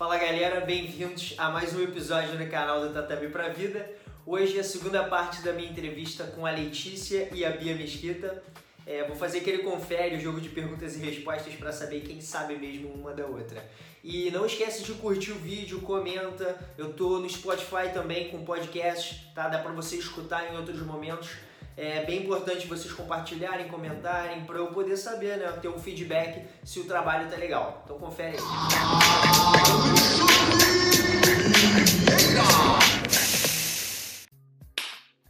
Fala galera, bem-vindos a mais um episódio no canal do Tatami Pra Vida. Hoje é a segunda parte da minha entrevista com a Letícia e a Bia Mesquita. É, vou fazer aquele confere, o jogo de perguntas e respostas para saber quem sabe mesmo uma da outra. E não esquece de curtir o vídeo, comenta. Eu tô no Spotify também com podcast, tá? Dá para você escutar em outros momentos. É bem importante vocês compartilharem, comentarem, para eu poder saber, né? Ter um feedback se o trabalho tá legal. Então confere aí.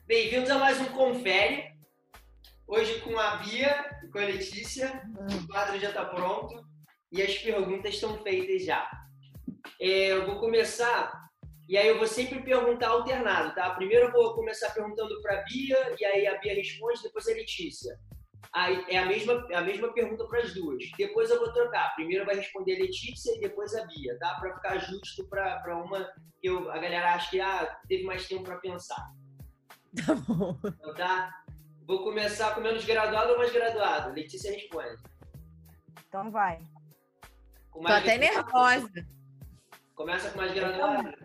Bem-vindos a mais um Confere. Hoje com a Bia e com a Letícia. O quadro já está pronto e as perguntas estão feitas já. É, eu vou começar e aí eu vou sempre perguntar alternado, tá? Primeiro eu vou começar perguntando para a Bia e aí a Bia responde, depois a Letícia. Aí é a mesma, a mesma pergunta para as duas. Depois eu vou trocar. Primeiro vai responder a Letícia e depois a Bia, tá? Para ficar justo para uma que eu, a galera acha que ah, teve mais tempo para pensar. Tá bom. Então, tá? Vou começar com menos graduado ou mais graduado? Letícia responde. Então vai. Tô até nervosa. Começa com mais graduado.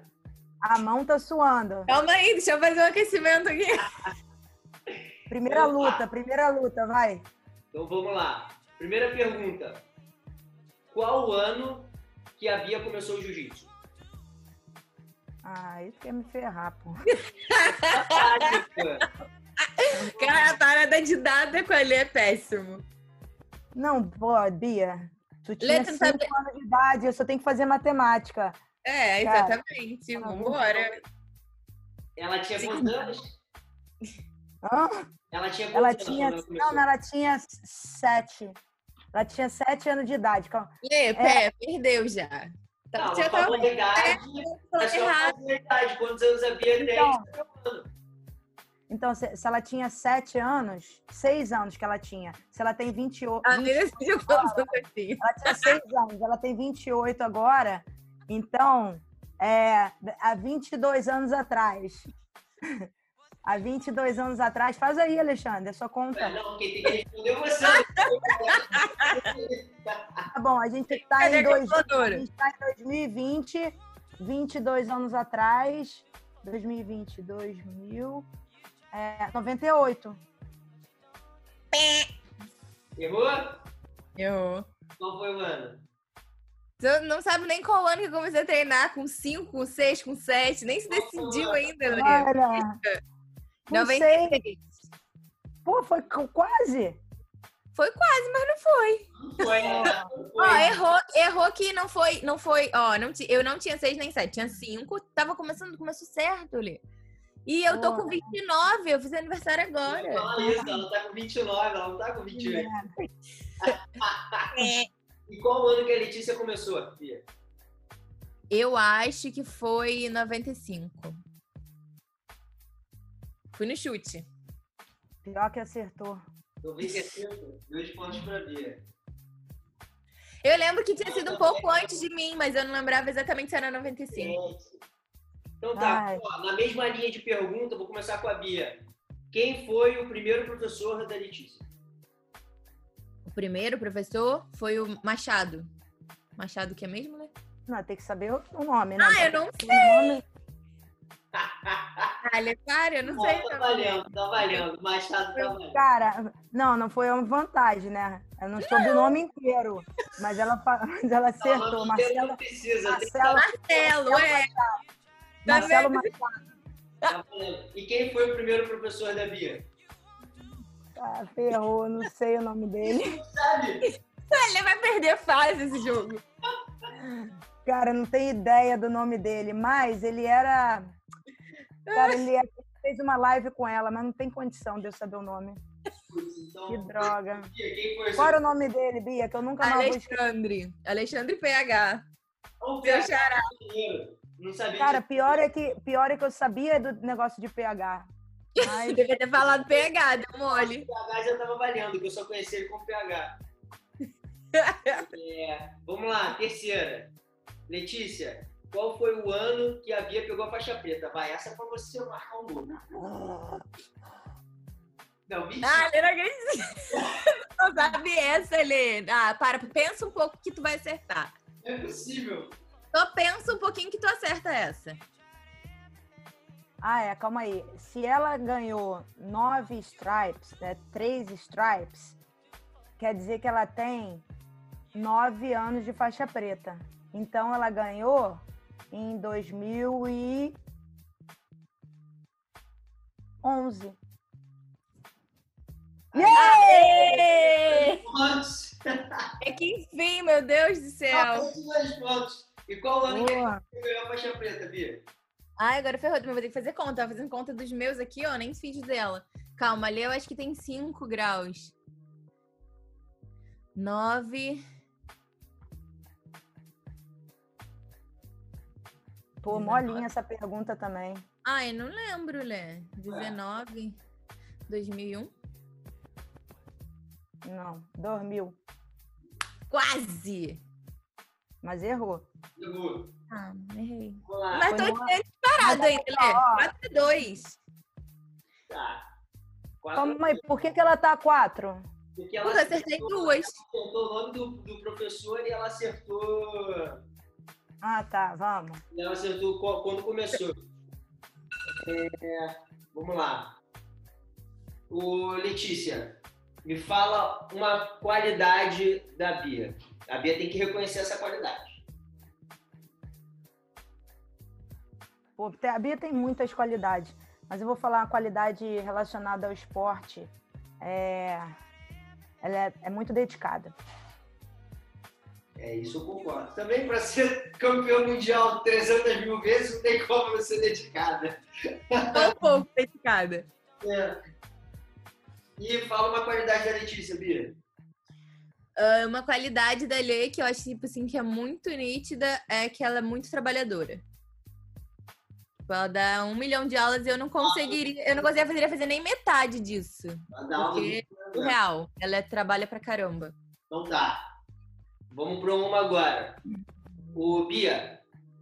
A mão tá suando. Calma aí, deixa eu fazer um aquecimento aqui. Primeira Opa. luta, primeira luta, vai. Então vamos lá. Primeira pergunta. Qual o ano que a Bia começou o jiu-jitsu? Ah, isso quer me ferrar, pô. Cara, a parada de dada com ele é péssimo. Não, pô, Bia. Tu tinha Letra, 5 sabe- anos de idade, eu só tenho que fazer matemática. É, Cara, exatamente. tá bom. Vambora. Ela tinha quantos anos? Hã? Ela tinha quantos Ela anos tinha. Não, não, ela tinha sete. Ela tinha sete anos de idade. Lê, pé, perdeu já. Tá, Não, já tava falou a idade. É falando idade. Quantos anos a Bia tem? Então, então se, se ela tinha sete anos, seis anos que ela tinha. Se ela tem 28. A 20 menina decidiu quantos anos eu tinha. Ela tinha seis anos, ela tem 28 agora. Então, é, há 22 anos atrás. Há 22 anos atrás. Faz aí, Alexandre, a sua conta. Não, quem tem que responder é você. Tá bom, a gente está em, dois, a gente tá em 2020, 22 anos atrás. 2020, 2000. É, 98. Errou? Eu. Qual foi o ano? Você não sabe nem qual ano que eu comecei a treinar, com 5, com 6, com 7, nem se decidiu ainda, Lê. Olha, não 96. sei. Pô, foi qu- quase. Foi quase, mas não foi. Não foi, né? Não foi. Ó, errou, errou que não foi, não foi, ó, não eu não tinha 6 nem 7, tinha 5, tava começando, começou certo, Lê. E eu tô com Boa. 29, eu fiz aniversário agora. falar isso, ela tá com 29, ela não tá com 28. É. E qual ano que a Letícia começou, Bia? Eu acho que foi 95. Fui no chute. Pior que acertou. 95, dois pontos pra Bia. Eu lembro que tinha sido um pouco antes de mim, mas eu não lembrava exatamente se era 95. Então tá, ó, na mesma linha de pergunta, eu vou começar com a Bia. Quem foi o primeiro professor da Letícia? O primeiro professor foi o Machado. Machado que é mesmo, né? Não, tem que saber o o nome, né? Ah, eu não O nome- Ah, Letário, eu não Não, sei. tá também. valendo, tá valendo. Machado tá valendo. Cara, não, não foi uma vantagem, né? Eu não soube o nome inteiro, mas ela, mas ela acertou. não, Marcelo, não precisa. que Marcelo, Marcelo, é. Marcelo Tá Machado. tá. E quem foi o primeiro professor da Bia? Ah, ferrou, não sei o nome dele. Sabe? Ele vai perder fase esse jogo. Cara, não tenho ideia do nome dele, mas ele era. Cara, ele era- fez uma live com ela, mas não tem condição de eu saber o nome. Então, Que droga. O Qual era o nome dele, Bia? Que eu nunca mais. Alexandre. Alexandre PH. Seu PH? Não sabia Cara, pior é que, pior é que eu sabia do negócio de PH. Mas Devia ter falado PH, deu mole. O PH já tava valendo, que eu só conheci ele como PH. É, vamos lá, terceira. Letícia, qual foi o ano que a Bia pegou a faixa preta? Vai, essa é pra você marcar um gol. Não, mentira. Ah, ele não sabe essa, Helena. Ah, para, pensa um pouco que tu vai acertar. Não é possível. Só pensa um pouquinho que tu acerta essa. Ah, é, calma aí. Se ela ganhou nove stripes, né, três stripes, quer dizer que ela tem nove anos de faixa preta. Então ela ganhou em 2011. Aê! Pontos. É que enfim, meu Deus do céu. Dois pontos. E qual ano que Boa. você ganhou a faixa preta, Bia? Ai, agora ferrou, mas vou ter que fazer conta. Tava fazendo conta dos meus aqui, ó, nem fiz dela. Calma, ali eu acho que tem 5 graus. 9. Pô, molinha essa pergunta também. Ai, não lembro, Lé. 19. 2001. Não, dormiu. Quase! Mas errou. Errou. Ah, errei. Lá. Mas tô disparado Mas ainda, ó. 4 e 2. Tá. Quatro. Calma aí, por que, que ela tá quatro? Porque ela Porra, acertei duas. acertou o nome do, do professor e ela acertou. Ah, tá, vamos. e Ela acertou quando começou. É, vamos lá. O Letícia, me fala uma qualidade da Bia. A Bia tem que reconhecer essa qualidade. Pô, a Bia tem muitas qualidades, mas eu vou falar uma qualidade relacionada ao esporte. É... Ela é, é muito dedicada. É isso eu concordo. Também para ser campeão mundial 300 mil vezes, não tem como não ser dedicada. Um pouco dedicada. É. E fala uma qualidade da Letícia, Bia. Ah, uma qualidade da Lê que eu acho tipo assim, que é muito nítida é que ela é muito trabalhadora. Tipo, ela dá um milhão de aulas e eu não conseguiria, eu não conseguiria fazer nem metade disso. Porque- O real. Ela é- trabalha pra caramba. Então tá. Vamos para uma agora. O Bia,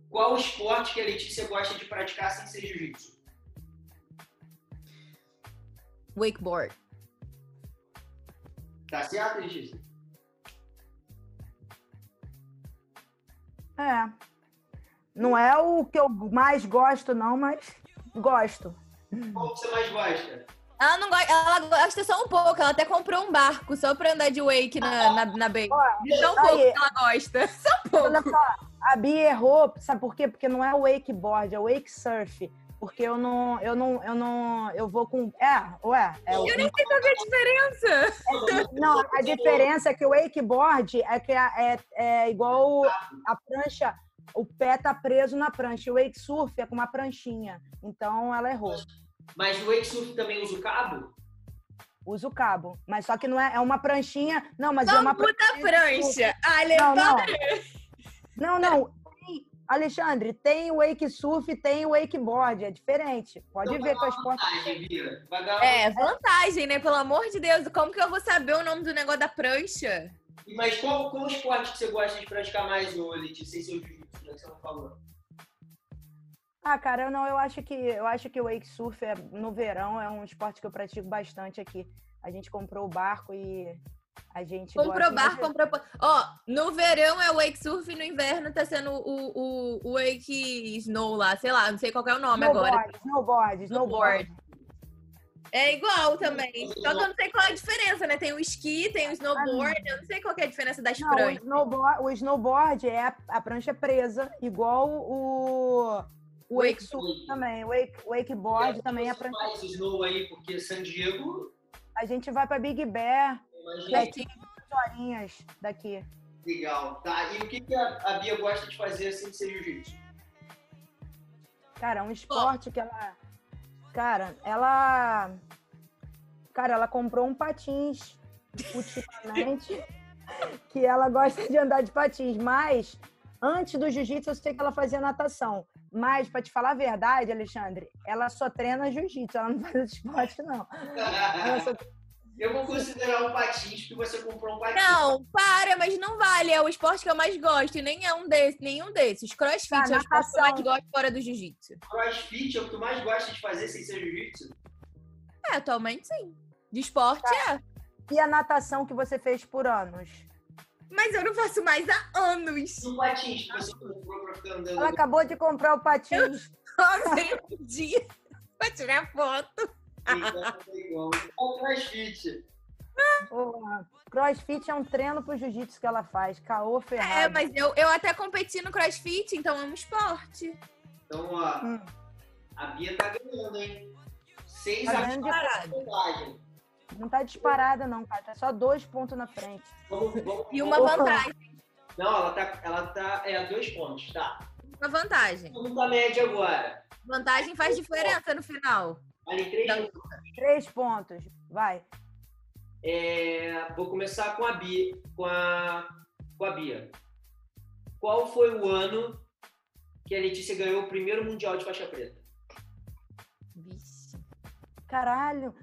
qual esporte que a Letícia gosta de praticar sem ser jiu-jitsu? Wakeboard. Tá certo, Letícia? É. Não é o que eu mais gosto, não, mas gosto. Qual que você mais gosta? Ela não gosta, ela gosta só um pouco. Ela até comprou um barco só pra andar de wake na, na, na Bay. Tão aí. pouco que ela gosta. Só um Olha pouco. só, a Bia errou, sabe por quê? Porque não é wakeboard, é wake surf. Porque eu não, eu não, eu não, eu vou com. É, ué, é. Eu nem sei qual é a diferença. Não, a diferença é que o wakeboard é que é, é, é igual a prancha, o pé tá preso na prancha. O wake surf é com uma pranchinha. Então ela errou. Mas o wake surf também usa o cabo? Usa o cabo. Mas só que não é, é uma pranchinha. Não, mas é uma puta prancha. Ai, Não, não. Não, não. Alexandre, tem o wake surf e tem o wakeboard. É diferente. Pode Então ver é uma esporte. vantagem, Bia. Vai dar uma É, vantagem, né? Pelo amor de Deus. Como que eu vou saber o nome do negócio da prancha? Mas qual, qual esporte que você gosta de praticar mais, Letícia, sem ser o jiu-jitsu, já que você não falou? Ah, cara, eu não, eu acho que eu acho que o wake surf é, no verão é um esporte que eu pratico bastante aqui. A gente comprou o barco e a gente Comprou gosta bar, muito- comprou. pa- Ó, no verão é wake surf e no inverno tá sendo o, o, o wake snow lá, sei lá, não sei qual que é o nome agora. snowboard, snowboard, snowboard. É igual também. Só que eu não sei qual é a diferença, né? Tem o esqui, tem o snowboard, eu não sei qual é a diferença das Não, o pranchas. snowboard, o snowboard é a, a prancha presa, igual o, o wake surf também. O wake, wakeboard também é a prancha. faz snow aí, porque San Diego, A gente vai pra Big Bear, imagina é 15 horinhas daqui. legal. Tá, e o que, que a, a Bia gosta de fazer sem ser jiu-jitsu? Cara, é um esporte que ela. Cara, ela. Cara, ela comprou um patins ultimamente. que ela gosta de andar de patins. Mas, antes do jiu-jitsu, eu sei que ela fazia natação. Mas, pra te falar a verdade, Alexandre, ela só treina jiu-jitsu, ela não faz esporte, não. Ela só- Eu vou considerar o patins, porque você comprou um patins. Não, para, mas não vale. É o esporte que eu mais gosto. E nem é um desses, nenhum desses. Crossfit Tá, é o esporte que eu mais gosto fora do jiu-jitsu. Crossfit é o que tu mais gosta de fazer sem ser jiu-jitsu? É, atualmente sim. De esporte é. E a natação que você fez por anos? Mas eu não faço mais há anos. E o patins que você comprou pra ficar andando? Ela acabou de comprar o patins. Só veio um dia pra tirar foto. Igual o crossfit. Porra, Crossfit é um treino pro jiu-jitsu que ela faz. Caô ferrado. É, mas eu, eu até competi no crossfit, então é um esporte. Então, ó, Hum, a Bia tá ganhando, hein? Seis Tá a ganhando vantagem. não tá disparada, não, cara. Tá só dois pontos na frente. Vamos, vamos, E uma vamos- vantagem. Não, ela tá, ela tá. É, dois pontos, tá. Uma vantagem. Vamos pra média agora. Vantagem faz diferença no final. Ali, três Então- pontos. Três pontos. Vai. É, vou começar com a Bia. Com a, com a Bia. Qual foi o ano que a Letícia ganhou o primeiro Mundial de faixa preta? Vixe. Caralho.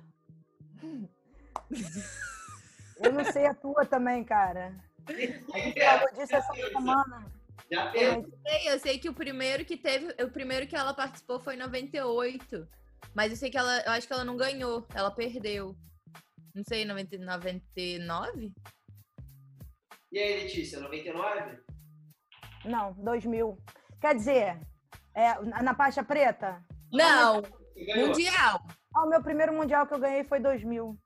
Eu não sei a tua também, cara. Gente falou disso essa semana. Já fez? Sei, eu sei que o primeiro que teve, o primeiro que ela participou foi em 98. Mas eu sei que ela, eu acho que ela não ganhou, ela perdeu. Não sei, 90, 99? E aí, Letícia, 99? Não, 2000. Quer dizer, é, na faixa preta? Não, mundial. Ah, o meu primeiro mundial que eu ganhei foi 2000.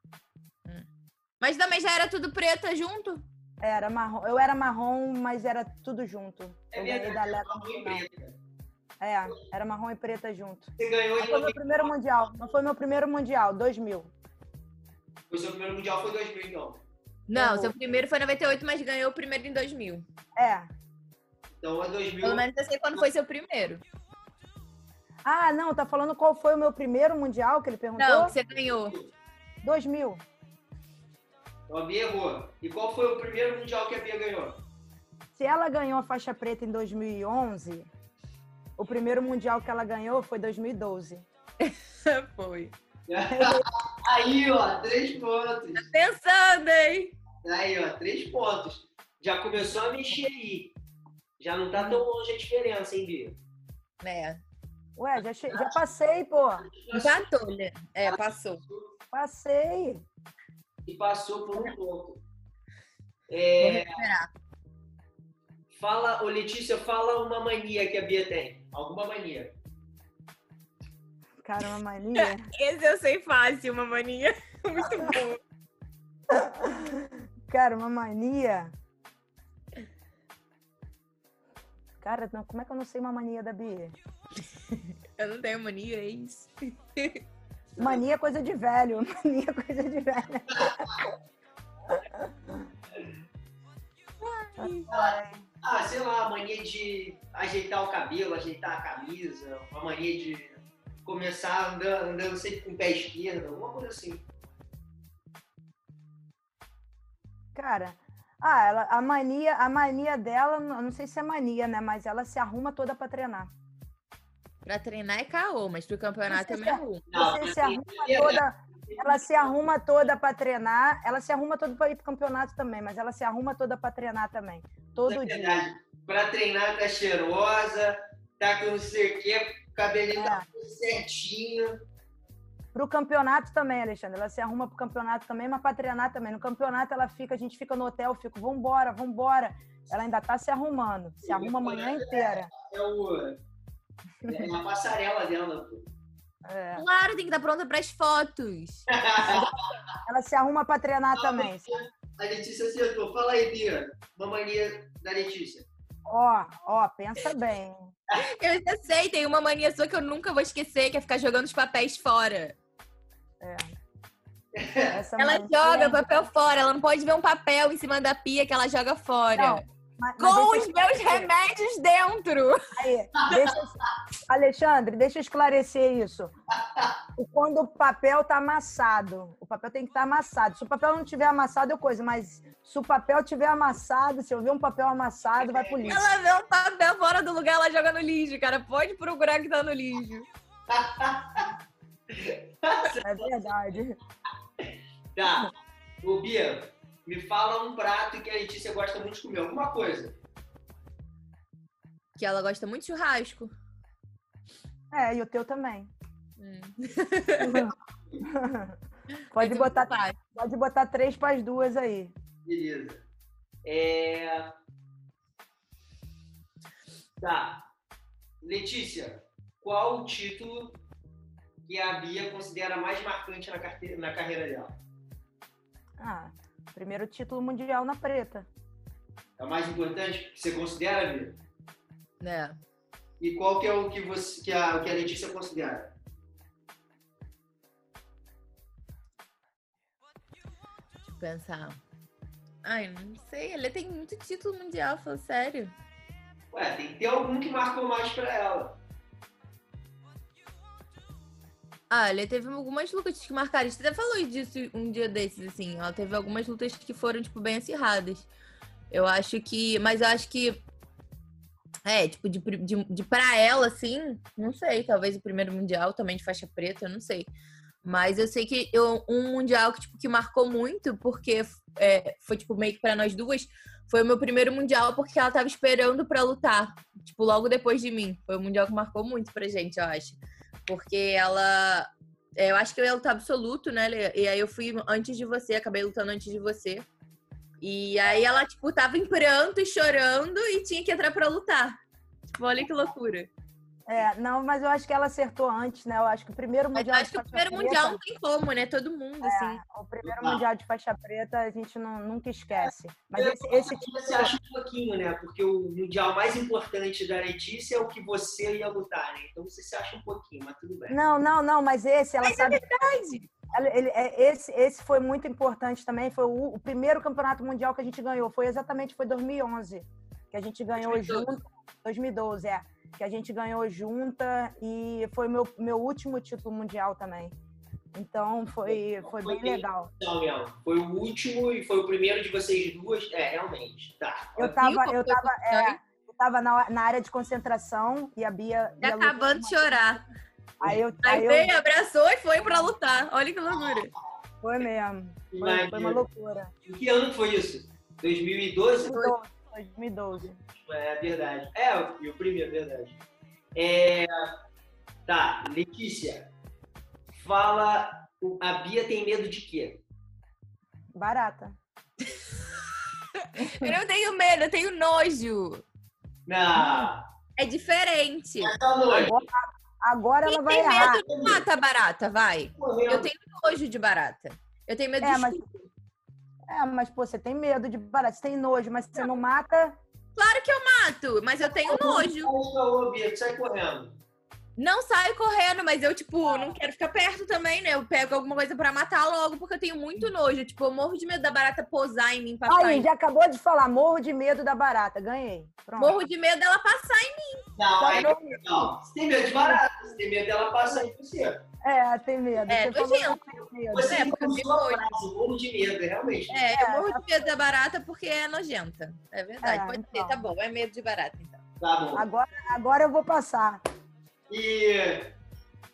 Mas também já era tudo preta junto? Era marrom. Eu era marrom, mas era tudo junto. É Eu ganhei da verdade, Leva marrom e preta. É, era marrom e preta junto. Você ganhou em foi meu 90. primeiro mundial. Não foi meu primeiro mundial, 2000. O seu primeiro Mundial foi 2000, então. Não, Eu- seu primeiro foi em 98, mas ganhou o primeiro em 2000. É. Então é 2000. Pelo menos eu sei quando foi seu primeiro. Ah, não, tá falando qual foi o meu primeiro mundial que ele perguntou? Não, que você ganhou. 2000. Então a Bia errou. E qual foi o primeiro Mundial que a Bia ganhou? Se ela ganhou a faixa preta em 2011, o primeiro mundial que ela ganhou foi 2012. foi. Aí, ó, três pontos. Pensando, hein? Aí, ó, três pontos. Já começou a mexer aí. Já não tá tão longe a diferença, hein, Bia? É. Ué, já, che- já passei, pô. Empatou, né? É, passou. Passei. E passou por um ponto. Vou É, recuperar. Fala, ô Letícia, fala uma mania que a Bia tem. Alguma mania. Cara, uma mania. Esse eu sei fácil, uma mania. Muito bom. Cara, uma mania. Cara, não, como é que eu não sei uma mania da Bia? Eu não tenho mania, é isso. Mania é coisa de velho. Mania é coisa de velho. Ah, sei lá, a mania de ajeitar o cabelo, ajeitar a camisa, uma mania de começar andando, andando sempre com o pé esquerdo, alguma coisa assim. Cara, ah, ela, a mania, a mania dela, não não sei se é mania, né? Mas ela se arruma toda pra treinar. Pra treinar é caô, mas pro campeonato é meio ruim. Não, Você se arruma é toda, ela se arruma toda pra treinar, ela se arruma toda pra ir pro campeonato também, mas ela se arruma toda pra treinar também, todo É dia. Pra treinar tá cheirosa, tá com não sei o quê, o cabelinho É. tá tudo certinho. Pro campeonato também, Alexandre. Ela se arruma pro campeonato também, mas pra treinar também. No campeonato ela fica, a gente fica no hotel, fica, vambora, vambora. Ela ainda tá se arrumando. Se arruma a manhã inteira. É o. É uma passarela dela, pô. É. Claro, tem que estar pronta pras fotos. Ela se arruma pra treinar também. A Letícia acertou. Fala aí, Bia. Uma mania da Letícia. Ó, ó, pensa bem. Eu já sei, tem uma mania sua que eu nunca vou esquecer, que é ficar jogando os papéis fora. Essa Ela joga o papel fora, ela não pode ver um papel em cima da pia que ela joga fora. Não, Mas- mas Com os eu meus remédios dentro. Aí, deixa eu- Alexandre, deixa eu esclarecer isso. O- Quando o papel tá amassado, o papel tem que estar amassado. Se o papel não tiver amassado, eu coisa, mas se o papel tiver amassado, se eu ver um papel amassado, vai pro lixo. Ela vê um papel fora do lugar, ela joga no lixo, cara. Pode procurar que tá no lixo. É verdade. Tá. Ô, Bia, me fala um prato que a Letícia gosta muito de comer. Alguma coisa. Que ela gosta muito de churrasco. É, e o teu também. Hum. Pode Mas botar, faz. pode botar três para as duas aí. Beleza. É... Tá. Letícia, qual o título que a Bia considera mais marcante na, carteira, na carreira dela? Ah, primeiro título mundial na preta. É o mais importante que você considera, Bia? É. E qual que é o que, você, que, a, que a Letícia considera? Deixa eu pensar. Ai, não sei. Ele tem muito título mundial, falando sério. Ué, tem que ter algum que marcou mais pra ela. Ele teve algumas lutas que marcaram. Gente até falou disso um dia desses, assim. Ela teve algumas lutas que foram, tipo, bem acirradas. Eu acho que. Mas eu acho que. É, tipo, de, de, de pra ela, assim, não sei. Talvez o primeiro mundial também de faixa preta, eu não sei. Mas eu sei que eu, um mundial que, tipo, que marcou muito, porque é, foi, tipo, meio que pra nós duas, foi o meu primeiro mundial, porque ela tava esperando pra lutar. Tipo, logo depois de mim. Foi um mundial que marcou muito pra gente, eu acho. Porque ela. é, Eu acho que eu ia lutar absoluto, né? Lê? E aí eu fui antes de você, acabei lutando antes de você. E aí ela, tipo, tava em pranto e chorando e tinha que entrar pra lutar. Tipo, olha que loucura. É, não, mas eu acho que ela acertou antes, né? Eu acho que o primeiro Mas eu mundial acho que o primeiro preta, mundial não tem como, né? Todo mundo, assim. o primeiro mundial de faixa preta a gente não, nunca esquece. Mas Eu- esse, esse Você acha um pouquinho, né? Porque o mundial mais importante da Letícia é o que você ia lutar, né? Então você se acha um pouquinho, mas tudo bem. Não, não, não, mas esse, ela Mas é sabe. verdade. ela- ele- é, esse, esse foi muito importante também. Foi o, o primeiro campeonato mundial que a gente ganhou. Foi exatamente foi 2011 que a gente ganhou 2012. junto. 2012, é. Que a gente ganhou junta e foi meu, meu último título mundial também. Então foi, foi bem legal. Não, mesmo. Foi o último e foi o primeiro de vocês duas. É, realmente. Tá. Eu tava, eu foi tava, é, eu tava na, na área de concentração e a Bia. Tá acabando de chorar. Aí eu, Aí aí eu veio, abraçou e foi pra lutar. Olha que loucura. foi mesmo. Foi, foi uma loucura. Em que ano foi isso? 2012? 2012. 2012. É verdade. É, e o primeiro, verdade. É... Tá, Letícia. Fala. A Bia tem medo de quê? Barata. Eu não tenho medo, eu tenho nojo. Na. É diferente. Noite. Agora, agora ela vai tem errar. medo não mata barata, vai. Eu tenho nojo de barata. Eu tenho medo É, de mas- escuro. É, mas pô, você tem medo de barata, você tem nojo, mas você não mata. Claro que eu mato, mas eu tenho nojo. Sai correndo. Não saio correndo, mas eu, tipo, não quero ficar perto também, né? Eu pego alguma coisa pra matar logo, porque eu tenho muito nojo. Tipo, eu morro de medo da barata posar em mim, passar Aí, em mim. já acabou de falar, morro de medo da barata. Ganhei. Pronto. Morro de medo dela passar em Não, Tá aí, bom. não. Você tem medo de barata. Você tem medo dela passar em você. É, tem medo. É, você falou tem medo. Você É, não frase, morro de medo, realmente. mim. É, eu morro de medo da barata porque é nojenta. É verdade, É, pode então. ser, tá bom. É medo de barata, então. Tá bom. Agora, agora eu vou passar. E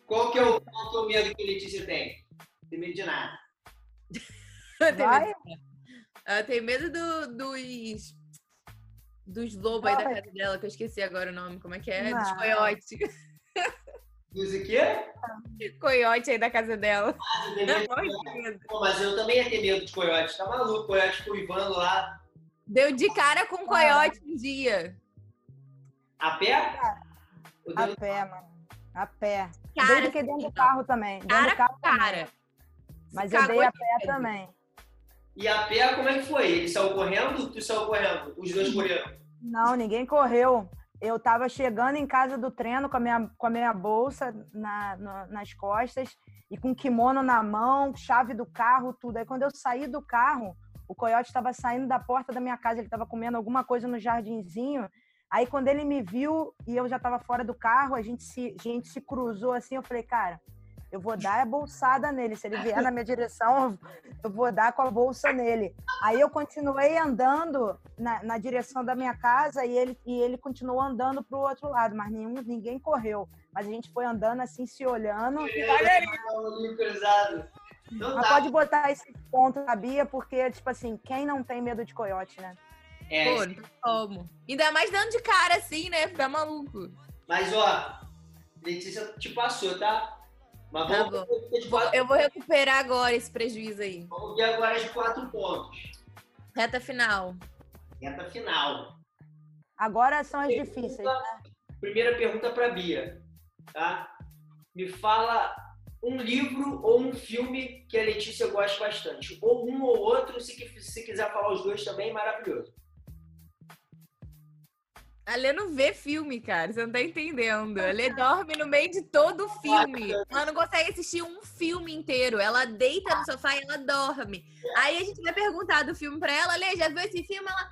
qual que, é o, qual que é o medo que a Letícia tem? Tem medo de nada. Vai? medo, ela tem medo do- dos. Dos lobos aí da casa dela, que eu esqueci agora o nome. Como é que é? Não. Dos coiotes. Diz o quê? Coiote aí da casa dela. Ah, você tem medo de. Pô, mas eu também ia ter medo de coiote. Tá maluco, coiote cuivando lá. Deu de cara com um coiote um dia. A pé? A pé, mano. A pé. Cara, Desde que dentro do carro também. Dentro Cara do carro com também. cara. Mas eu dei a pé também. E a pé, como é que foi? Ele saiu correndo? Tu saiu correndo? Os dois correram? Não, ninguém correu. Eu tava chegando em casa do treino com a minha, com a minha bolsa na, na- nas costas e com kimono na mão, chave do carro, tudo. Aí quando eu saí do carro, o coiote estava saindo da porta da minha casa, ele estava comendo alguma coisa no jardinzinho. Aí quando ele me viu e eu já estava fora do carro, a gente se, a gente se cruzou assim, eu falei, cara, eu vou dar a bolsada nele. Se ele vier na minha direção, eu vou dar com a bolsa nele. Aí eu continuei andando na, na direção da minha casa e ele, e ele continuou andando para o outro lado, mas nenhum, ninguém correu. Mas a gente foi andando assim, se olhando. Olhinho cruzado. Não Mas dá. pode botar esse ponto na Bia, porque, tipo assim, quem não tem medo de coiote, né? É, Pô, não como. Ainda mais dando de cara assim, né? Ficar maluco. mas ó, Letícia te passou, tá? Mas Tá vamos, bom. ver de quatro, Eu vou recuperar agora esse prejuízo aí. vamos ver agora de quatro pontos. Reta final. Reta final. Agora são as difíceis, né? Primeira pergunta para Bia, tá? Me fala um livro ou um filme que a Letícia gosta bastante. Ou um ou outro, se, se quiser falar os dois também, maravilhoso. A Lê não vê filme, cara. Você não tá entendendo. A Lê dorme no meio de todo o filme. Ela não consegue assistir um filme inteiro. Ela deita no sofá e ela dorme. Aí a gente vai perguntar do filme pra ela. Lê, já viu esse filme? Ela,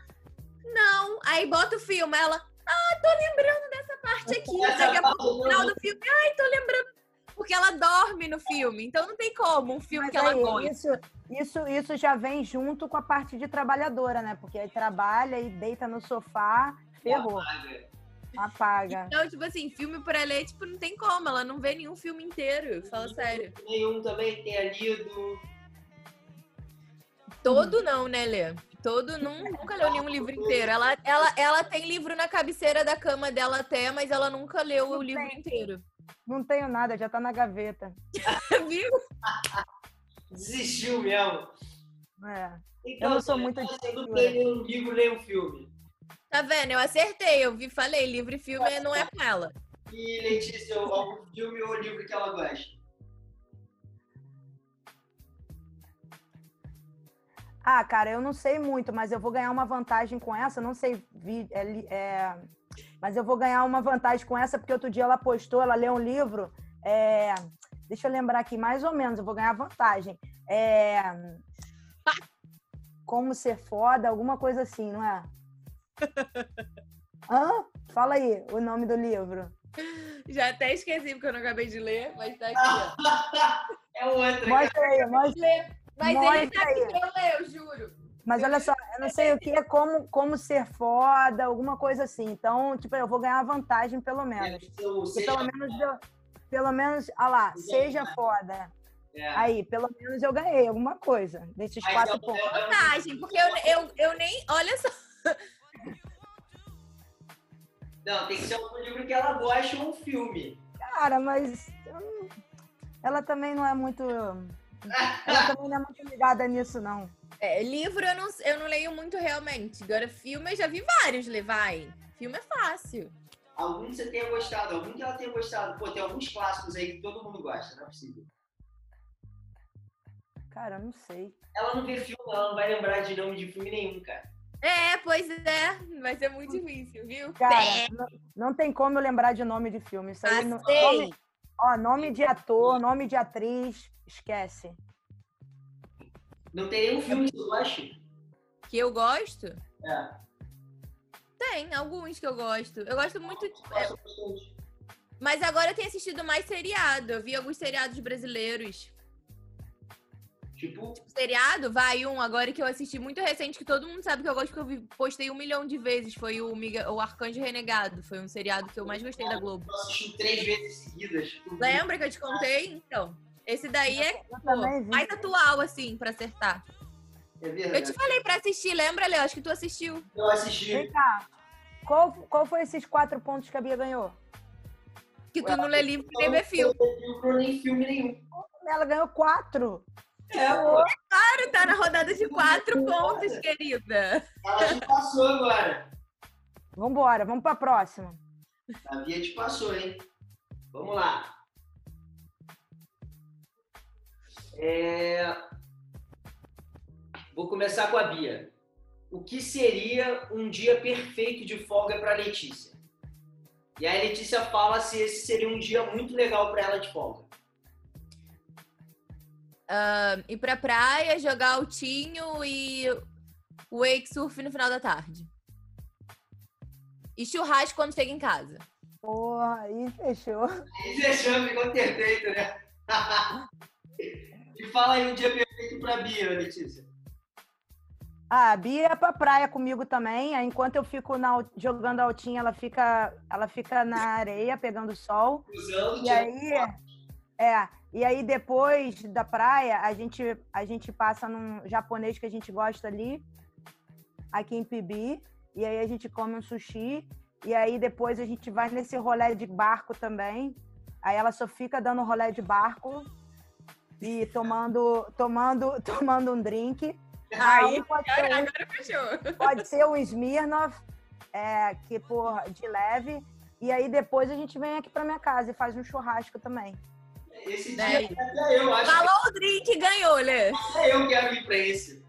não. Aí bota o filme. Ela, ah, tô lembrando dessa parte aqui. Daqui a pouco, no final do filme, ai, tô lembrando. Porque ela dorme no filme. Então não tem como um filme Mas que ela aí, gosta. Isso, isso, isso já vem junto com a parte de trabalhadora, né? Porque aí trabalha e deita no sofá, ferrou. Apaga. Então, tipo assim, filme pra ler, tipo, não tem como. Ela não vê nenhum filme inteiro. Fala sério. Nenhum também que tenha lido. Todo não, né, Lê? Todo não, nunca leu nenhum livro inteiro. Ela, ela, ela tem livro na cabeceira da cama dela até, mas ela nunca leu o livro inteiro. Não tenho nada, já tá na gaveta. Viu? Desistiu mesmo. É. Então, Eu não sou assim, muito de você não nenhum livro nem um filme. Tá vendo? Eu acertei. Eu vi, falei, livro e filme não é com ela. E Letícia, algum filme ou livro que ela gosta? Ah, cara, eu não sei muito, mas eu vou ganhar uma vantagem com essa. Não sei, vi- é é, mas eu vou ganhar uma vantagem com essa porque outro dia ela postou, ela leu um livro. é, deixa eu lembrar aqui, mais ou menos, eu vou ganhar vantagem. É, como ser foda, alguma coisa assim, não é? Hã? Fala aí o nome do livro. Já até esqueci porque eu não acabei de ler, mas tá aqui, é outra. Mostra aí, mostra. Mas ele Mostra tá aqui aí. pra eu ler, eu juro. Mas olha só, eu não sei o que é como, como ser foda, alguma coisa assim. Então, tipo, eu vou ganhar vantagem pelo menos. Seja- pelo menos, eu, pelo menos, olha lá, seja foda. é. Aí, pelo menos eu ganhei alguma coisa desses Mas quatro é um- pontos. Vantagem, porque eu, eu, eu nem. Olha só. Não, tem que ser um livro que ela gosta ou um filme. Cara, mas ela também não é muito. Ela também não é muito ligada nisso, não. É, livro eu não, eu não leio muito realmente. Agora, filme eu já vi vários, Levai. Filme é fácil. Algum que você tenha gostado, algum que ela tenha gostado. Pô, tem alguns clássicos aí que todo mundo gosta, não é possível. Cara, eu não sei. Ela não vê filme, ela não vai lembrar de nome de filme nenhum, cara. É, pois é. Vai ser muito difícil, viu? Cara, É, não, não tem como eu lembrar de nome de filme. Isso aí não, sei. nome, ó, nome de ator, nome de atriz, esquece. Não tem nenhum filme que você goste? Que eu gosto? É. Tem, alguns que eu gosto. Eu gosto muito. é, Gosto bastante. mas agora eu tenho assistido mais seriado. Eu vi alguns seriados brasileiros. Tipo, Seriado, vai um agora que eu assisti muito recente, que todo mundo sabe que eu gosto, porque eu postei um milhão de vezes. Foi o, Miga- o Arcanjo Renegado. Foi um seriado que eu mais gostei da Globo. eu assisti três vezes seguidas. Lembra que eu te contei? Então. Esse daí é Eu pô, mais atual, assim, pra acertar. É Eu verdade. te falei pra assistir, lembra, Léo? Acho que tu assistiu. Eu assisti. Vem cá. Qual, qual foi esses quatro pontos que a Bia ganhou? Que tu não lê livro e nem vê filme. Não vi nem filme nenhum. Ela ganhou quatro. É, pô. Claro, tá na rodada de quatro pontos, querida. Ela te passou agora. Vambora, vamos pra próxima. A Bia te passou, hein? Vamos lá. É, Vou começar com a Bia. O que seria um dia perfeito de folga para Letícia? E aí a Letícia fala se esse seria um dia muito legal para ela de folga. Ah, ir pra praia, jogar altinho e wake surf no final da tarde. E churrasco quando chega em casa. Porra, aí fechou. E fechando, ficou perfeito, né? e fala aí um dia perfeito para Bia, Letícia. Ah, a Bia é pra praia comigo também. Aí, enquanto eu fico na jogando altinha, ela fica, ela fica na areia pegando sol. Usando, E aí, é, e aí depois da praia, a gente, a gente passa num japonês que a gente gosta ali, aqui em Pibi, e aí a gente come um sushi, e aí depois a gente vai nesse rolê de barco também. Aí ela só fica dando rolê de barco e tomando, tomando, tomando um drink. Aí, pode ser, um, agora fechou. pode ser um Smirnoff, é, que por de leve. E aí depois a gente vem aqui pra minha casa e faz um churrasco também. Esse Daí. dia até eu acho Falou o drink, ganhou, Lê. que até eu quero ir pra esse.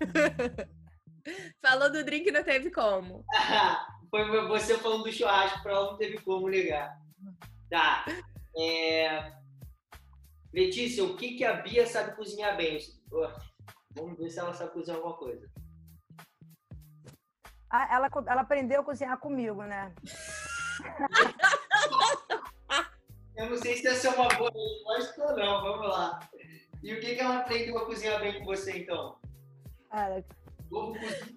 Falou do drink, não teve como. Foi você falando do churrasco, pra ela não teve como negar. Tá. É... Letícia, o que, que a Bia sabe cozinhar bem? Vamos ver se ela sabe cozinhar alguma coisa. Ah, ela, ela aprendeu a cozinhar comigo, né? Eu não sei se essa é uma boa resposta ou não. Vamos lá. E o que, que ela aprendeu a cozinhar bem com você, então? Cara.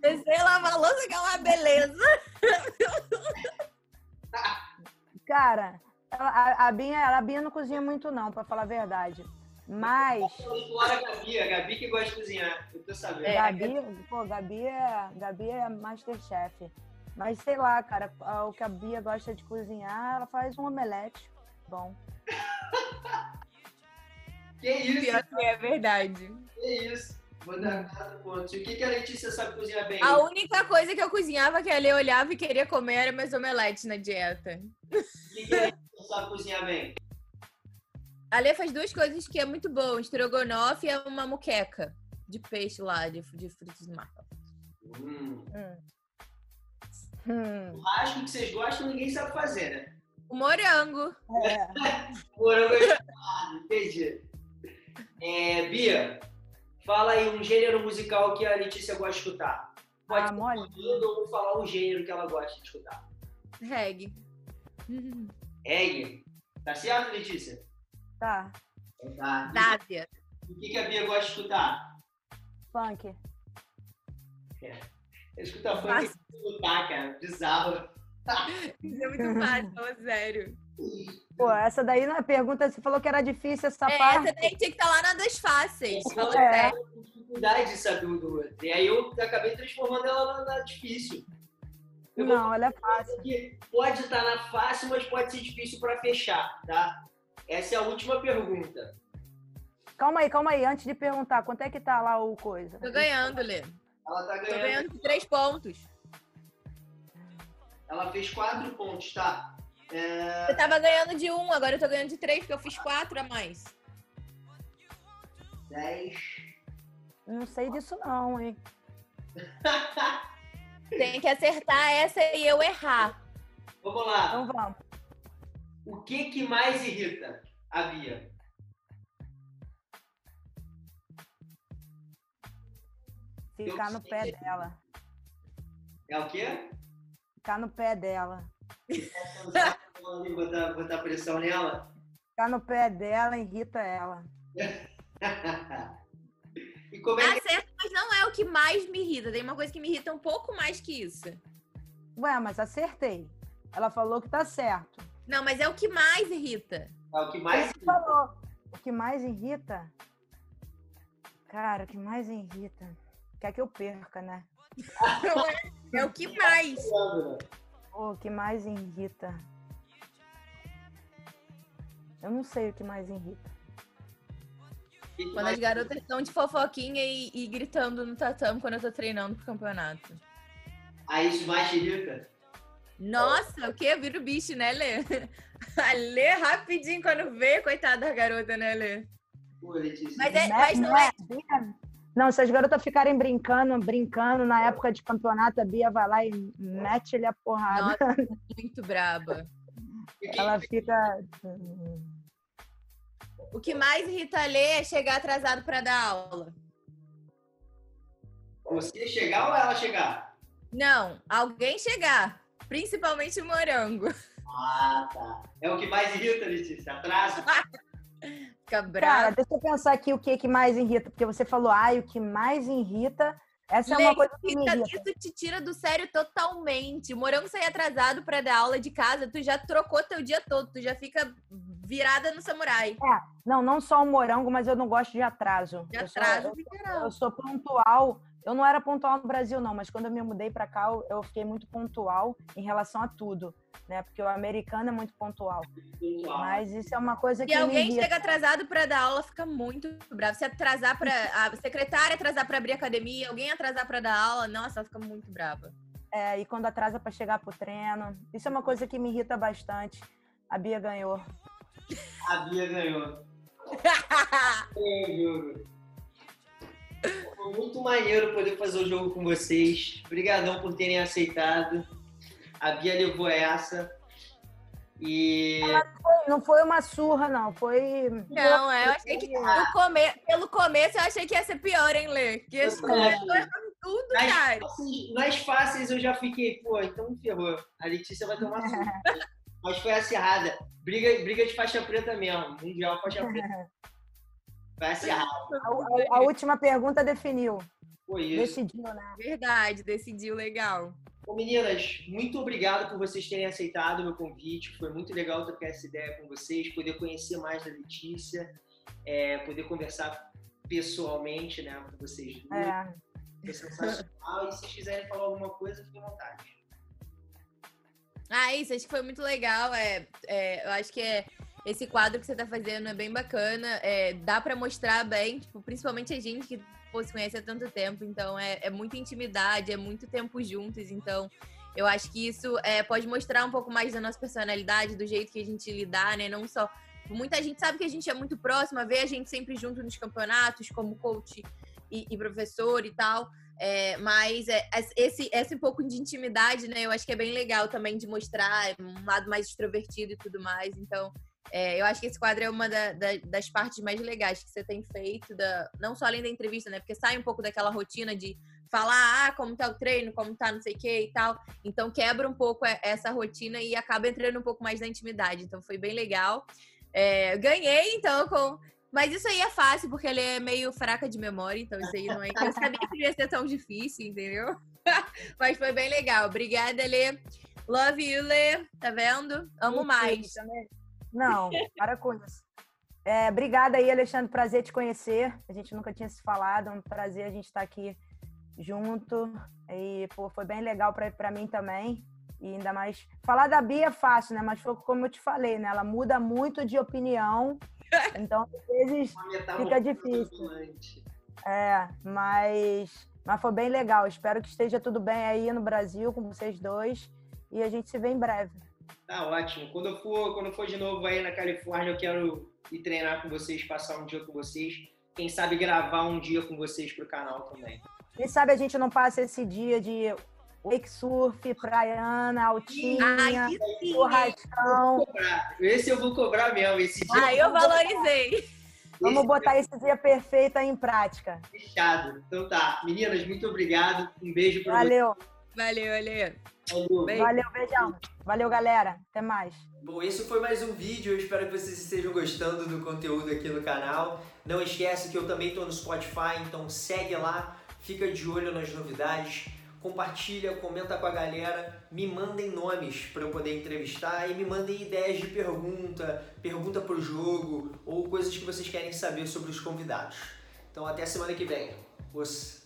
Descer lavar a louça que é uma beleza. cara a, a, Binha, a Binha não cozinha muito, não, pra falar a verdade. Mas. Fora a Gabi, a Gabi que gosta de cozinhar. Eu tô sabendo. É. Gabi, pô, Gabi é, Gabi é Masterchef. Mas sei lá, cara, o que a Bia gosta de cozinhar, ela faz um omelete. Bom. Que isso? Pior que é verdade. Que isso? Vou dar o que, que a Letícia sabe cozinhar bem? A única coisa que eu cozinhava que a Lê olhava e queria comer era meus omeletes na dieta. O que, que a Letícia sabe cozinhar bem? A Lê faz duas coisas que é muito bom: estrogonofe e uma muqueca de peixe lá, de, de frutos do mar. Hum. Hum. Hum. Churrasco que vocês gostam, ninguém sabe fazer, né? O morango. É. Morango é chamado, entendi. É, Bia, fala aí um gênero musical que a Letícia gosta de escutar. Pode Ah, mole. ou falar um gênero que ela gosta de escutar. Reggae. Reggae. Tá certo, Letícia? Tá. Então Tá. Dávia. O que, que a Bia gosta de escutar? Funk. Escuta funk Fácil. sem escutar, cara. Bizarro. Isso é muito fácil, fala sério. Pô, essa daí na pergunta você falou que era difícil essa É, parte. essa daí tinha que estar lá na das fáceis. Fala É. dificuldade de saber um do outro. E aí eu acabei transformando ela na, na difícil. Eu Não, ela é fácil. que pode estar na fácil, mas pode ser difícil para fechar, tá? Essa é a última pergunta. Calma aí, calma aí. Antes de perguntar, quanto é que tá lá o coisa? Tô ganhando, Lê. Ela tá Tô ganhando. ganhando com três pontos. Ela fez quatro pontos, tá? É, Eu tava ganhando de um, agora eu tô ganhando de três, porque eu fiz quatro a mais. dez. Não sei disso não, hein? Tem que acertar essa e eu errar. Vamos lá. Então vamos. O que que mais irrita a Bia? Ficar no pé dela. É o quê? Ficar no pé dela. botar, botar pressão nela? Ficar no pé dela irrita ela. e como é Tá que certo, mas não é o que mais me irrita. Tem uma coisa que me irrita um pouco mais que isso. Ué, mas acertei. Ela falou que tá certo. Não, mas é o que mais irrita. é o que mais Você falou. O que mais irrita? Cara, o que mais irrita? Quer que eu perca, né? É, é o que mais. o que mais irrita? Eu não sei o que mais irrita. Que que Quando as garotas estão de fofoquinha e, e gritando no tatame quando eu tô treinando pro campeonato. Ah, isso mais te irrita? Nossa, o quê? Vira o bicho, né, Lê? A Lê rapidinho quando vê, coitada da garota, né, Lê? Pô, Letícia. Mas é, Né? mas não é. Não, se as garotas ficarem brincando, brincando na época de campeonato, a Bia vai lá e mete-lhe a porrada. Nossa, muito braba. Ela fica. O que mais irrita a Lê é chegar atrasado pra dar aula. Você chegar ou ela chegar? Não, alguém chegar. Principalmente o morango. Ah, tá. É o que mais irrita, Letícia? Atraso? Fica Cara, brava. deixa eu pensar aqui o que, que mais irrita, porque você falou, ai, o que mais irrita. Essa é uma Lê, coisa que me Isso, irrita. isso te tira do sério totalmente. O morango sair atrasado pra dar aula de casa, tu já trocou teu dia todo, tu já fica virada no samurai. Não, não só o morango, mas eu não gosto de atraso. De Eu sou- atraso, eu, fica não. eu sou pontual Eu não era pontual no Brasil, não, mas quando eu me mudei para cá, eu, fiquei muito pontual em relação a tudo, né? Porque o americano é muito pontual. Pontual. Mas isso é uma coisa que. E alguém chega atrasado pra dar aula, fica muito bravo. Se atrasar pra. A secretária atrasar pra abrir academia, alguém atrasar pra dar aula, nossa, ela fica muito brava. É, e quando atrasa para chegar pro treino. Isso é uma coisa que me irrita bastante. A Bia ganhou. A Bia ganhou. É, juro. Foi muito maneiro poder fazer o jogo com vocês. Obrigadão por terem aceitado. A Bia levou essa. E Não foi uma surra, não. Foi. Não, é, eu achei que no come... pelo começo eu achei que ia ser pior, hein, Lê? Que Eu esse tudo, nas cara. fáceis, nas fáceis eu já fiquei, pô, então ferrou. A Letícia vai tomar surra. Mas foi acirrada. Briga, briga de faixa preta mesmo. Mundial faixa preta. Acirrada. A, a- a última pergunta definiu. Foi isso. Decidiu, né? Verdade, decidiu legal. Bom, meninas, muito obrigado por vocês terem aceitado o meu convite. Foi muito legal trocar essa ideia com vocês, poder conhecer mais da Letícia, é, poder conversar pessoalmente né, com vocês duas. É. Foi sensacional. E se vocês quiserem falar alguma coisa, fiquem à vontade. Ah, isso, acho que foi muito legal. É, é, eu acho que é, esse quadro que você tá fazendo é bem bacana. É, dá pra mostrar bem, tipo, principalmente a gente que pô, se conhece há tanto tempo. Então, é, é muita intimidade, é muito tempo juntos. Então, eu acho que isso é, pode mostrar um pouco mais da nossa personalidade, do jeito que a gente lidar, né? Não só. Muita gente sabe que a gente é muito próxima, vê a gente sempre junto nos campeonatos, como coach e, e professor e tal. É, mas é, esse, esse pouco de intimidade, né? Eu acho que é bem legal também de mostrar um lado mais extrovertido e tudo mais. Então, é, eu acho que esse quadro é uma da- da- das partes mais legais que você tem feito, da, não só além da entrevista, né? Porque sai um pouco daquela rotina de falar, ah, como tá o treino, como tá não sei o que e tal. Então, quebra um pouco é- essa rotina e acaba entrando um pouco mais na intimidade. Então, foi bem legal. É, ganhei, então, com. Mas isso aí é fácil, porque ele é meio fraca de memória, então isso aí não é. Eu sabia que ia ser tão difícil, entendeu? Mas foi bem legal. Obrigada, Lê. Love you, Lê. Tá vendo? Amo mais. Também. Não, para com isso. É, obrigada aí, Alexandre. Prazer te conhecer. A gente nunca tinha se falado. É um prazer a gente estar aqui junto. E, pô, foi bem legal para mim também. E ainda mais. Falar da Bia é fácil, né? Mas foi como eu te falei, né? Ela muda muito de opinião. Então, às vezes, Fica difícil. é, mas, mas foi bem legal. Espero que esteja tudo bem aí no Brasil com vocês dois. E a gente se vê em breve. Tá ótimo. Quando eu for, quando eu for de novo aí na Califórnia, eu quero ir treinar com vocês, passar um dia com vocês. Quem sabe gravar um dia com vocês pro canal também. Quem sabe a gente não passa esse dia de wake surf, praiana, altinha, churrascão. Cobrar. Esse eu vou cobrar mesmo. Esse dia Ai, eu valorizei. Vamos esse botar esse dia perfeito aí em prática. fechado. Então tá. Meninas, muito obrigado. Um beijo pra Valeu, Valeu, valeu. vocês. Valeu. Beijo. valeu, beijão. Valeu, galera. Até mais. Bom, esse foi mais um vídeo. Eu espero que vocês estejam gostando do conteúdo aqui no canal. Não esquece que eu também estou no Spotify, então segue lá, fica de olho nas novidades, compartilha, comenta com a galera, me mandem nomes para eu poder entrevistar e me mandem ideias de pergunta, pergunta pro jogo ou coisas que vocês querem saber sobre os convidados. Então até semana que vem. Os